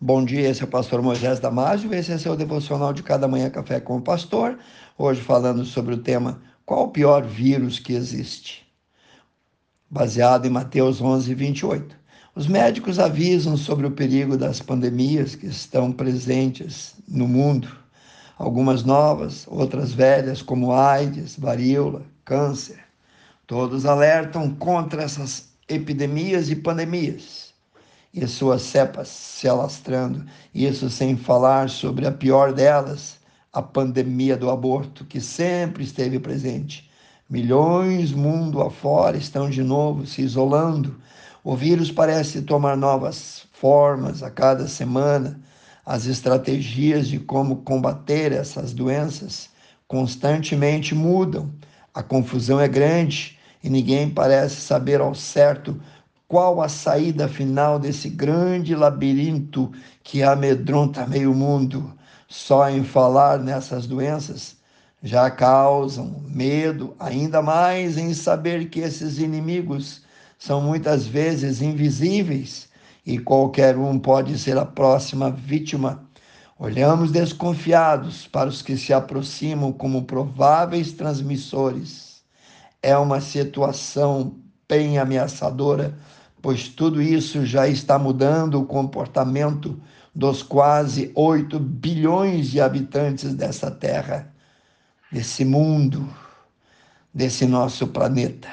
Bom dia, esse é o pastor Moisés Damásio, esse é seu devocional de cada manhã café com o pastor. Hoje falando sobre o tema qual o pior vírus que existe? Baseado em Mateus 11, 28. Os médicos avisam sobre o perigo das pandemias que estão presentes no mundo. Algumas novas, outras velhas, como AIDS, varíola, câncer. Todos alertam contra essas epidemias e pandemias e suas cepas se alastrando, isso sem falar sobre a pior delas, a pandemia do aborto, que sempre esteve presente. Milhões mundo afora estão de novo se isolando. O vírus parece tomar novas formas a cada semana. As estratégias de como combater essas doenças constantemente mudam. A confusão é grande e ninguém parece saber ao certo qual a saída final desse grande labirinto que amedronta meio mundo? Só em falar nessas doenças já causam medo, ainda mais em saber que esses inimigos são muitas vezes invisíveis e qualquer um pode ser a próxima vítima. Olhamos desconfiados para os que se aproximam como prováveis transmissores. É uma situação bem ameaçadora pois tudo isso já está mudando o comportamento dos quase 8 bilhões de habitantes dessa terra, desse mundo, desse nosso planeta.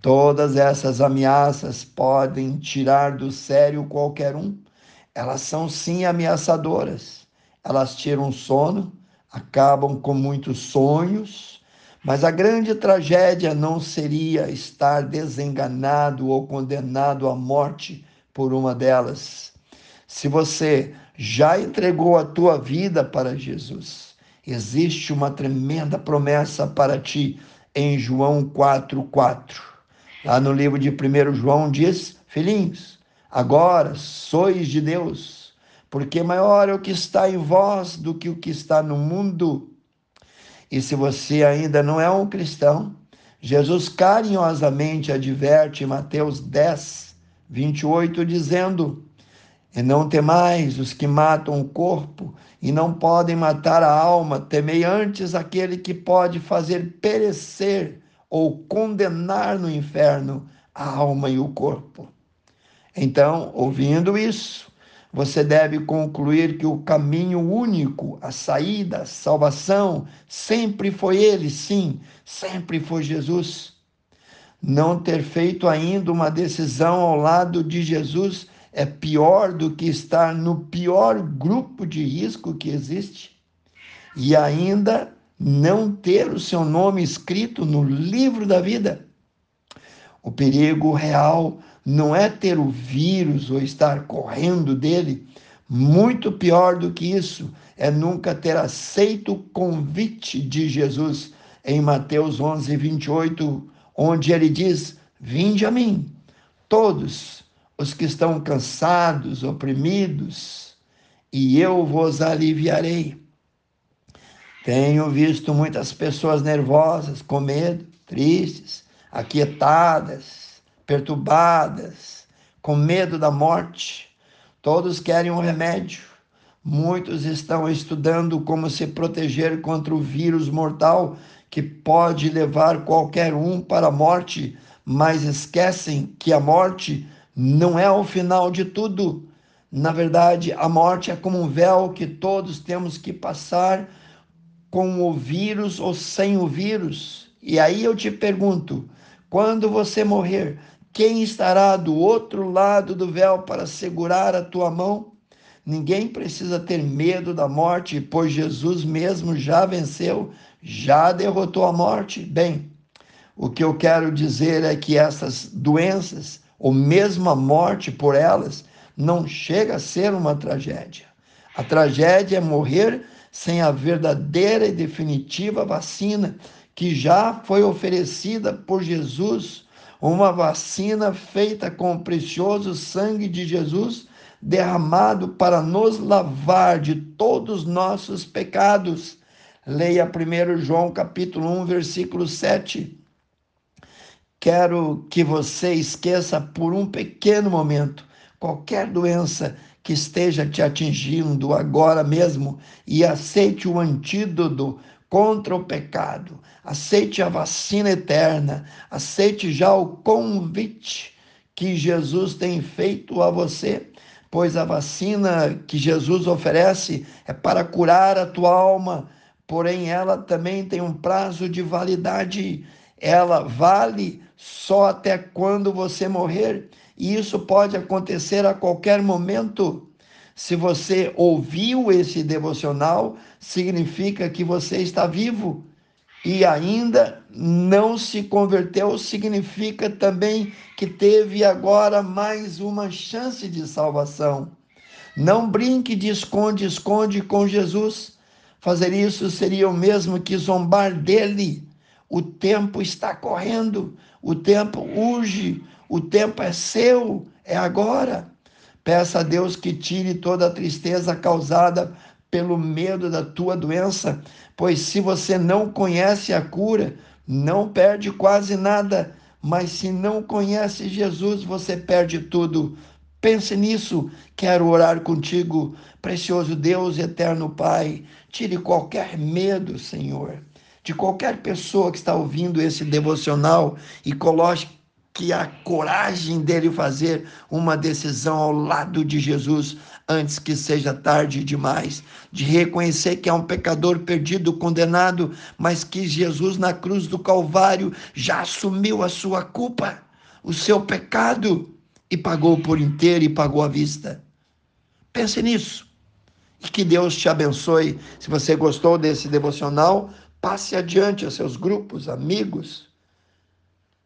Todas essas ameaças podem tirar do sério qualquer um. Elas são sim ameaçadoras. Elas tiram sono, acabam com muitos sonhos, mas a grande tragédia não seria estar desenganado ou condenado à morte por uma delas. Se você já entregou a tua vida para Jesus, existe uma tremenda promessa para ti em João 4:4. Lá no livro de 1 João diz: Filhinhos, agora sois de Deus, porque maior é o que está em vós do que o que está no mundo. E se você ainda não é um cristão, Jesus carinhosamente adverte em Mateus 10, 28, dizendo: E não temais os que matam o corpo e não podem matar a alma, temei antes aquele que pode fazer perecer ou condenar no inferno a alma e o corpo. Então, ouvindo isso, você deve concluir que o caminho único, a saída, a salvação, sempre foi Ele, sim, sempre foi Jesus. Não ter feito ainda uma decisão ao lado de Jesus é pior do que estar no pior grupo de risco que existe. E ainda não ter o seu nome escrito no livro da vida. O perigo real não é ter o vírus ou estar correndo dele. Muito pior do que isso é nunca ter aceito o convite de Jesus em Mateus 11, 28, onde ele diz: Vinde a mim, todos os que estão cansados, oprimidos, e eu vos aliviarei. Tenho visto muitas pessoas nervosas, com medo, tristes, aquietadas, perturbadas, com medo da morte. Todos querem um remédio. Muitos estão estudando como se proteger contra o vírus mortal que pode levar qualquer um para a morte, mas esquecem que a morte não é o final de tudo. Na verdade, a morte é como um véu que todos temos que passar com o vírus ou sem o vírus. E aí eu te pergunto: quando você morrer, quem estará do outro lado do véu para segurar a tua mão? Ninguém precisa ter medo da morte, pois Jesus mesmo já venceu, já derrotou a morte. Bem, o que eu quero dizer é que essas doenças, ou mesmo a morte por elas, não chega a ser uma tragédia. A tragédia é morrer sem a verdadeira e definitiva vacina que já foi oferecida por Jesus uma vacina feita com o precioso sangue de Jesus, derramado para nos lavar de todos os nossos pecados. Leia 1 João capítulo 1, versículo 7. Quero que você esqueça por um pequeno momento qualquer doença que esteja te atingindo agora mesmo e aceite o antídoto contra o pecado. Aceite a vacina eterna, aceite já o convite que Jesus tem feito a você, pois a vacina que Jesus oferece é para curar a tua alma, porém ela também tem um prazo de validade. Ela vale só até quando você morrer, e isso pode acontecer a qualquer momento. Se você ouviu esse devocional, significa que você está vivo e ainda não se converteu, significa também que teve agora mais uma chance de salvação. Não brinque de esconde-esconde com Jesus. Fazer isso seria o mesmo que zombar dele. O tempo está correndo, o tempo urge, o tempo é seu, é agora. Peça a Deus que tire toda a tristeza causada pelo medo da tua doença, pois se você não conhece a cura, não perde quase nada, mas se não conhece Jesus, você perde tudo. Pense nisso. Quero orar contigo, precioso Deus, eterno Pai. Tire qualquer medo, Senhor, de qualquer pessoa que está ouvindo esse devocional e coloque que a coragem dele fazer uma decisão ao lado de Jesus antes que seja tarde demais, de reconhecer que é um pecador perdido, condenado, mas que Jesus na cruz do Calvário já assumiu a sua culpa, o seu pecado e pagou por inteiro e pagou à vista. Pense nisso. E que Deus te abençoe. Se você gostou desse devocional, passe adiante a seus grupos, amigos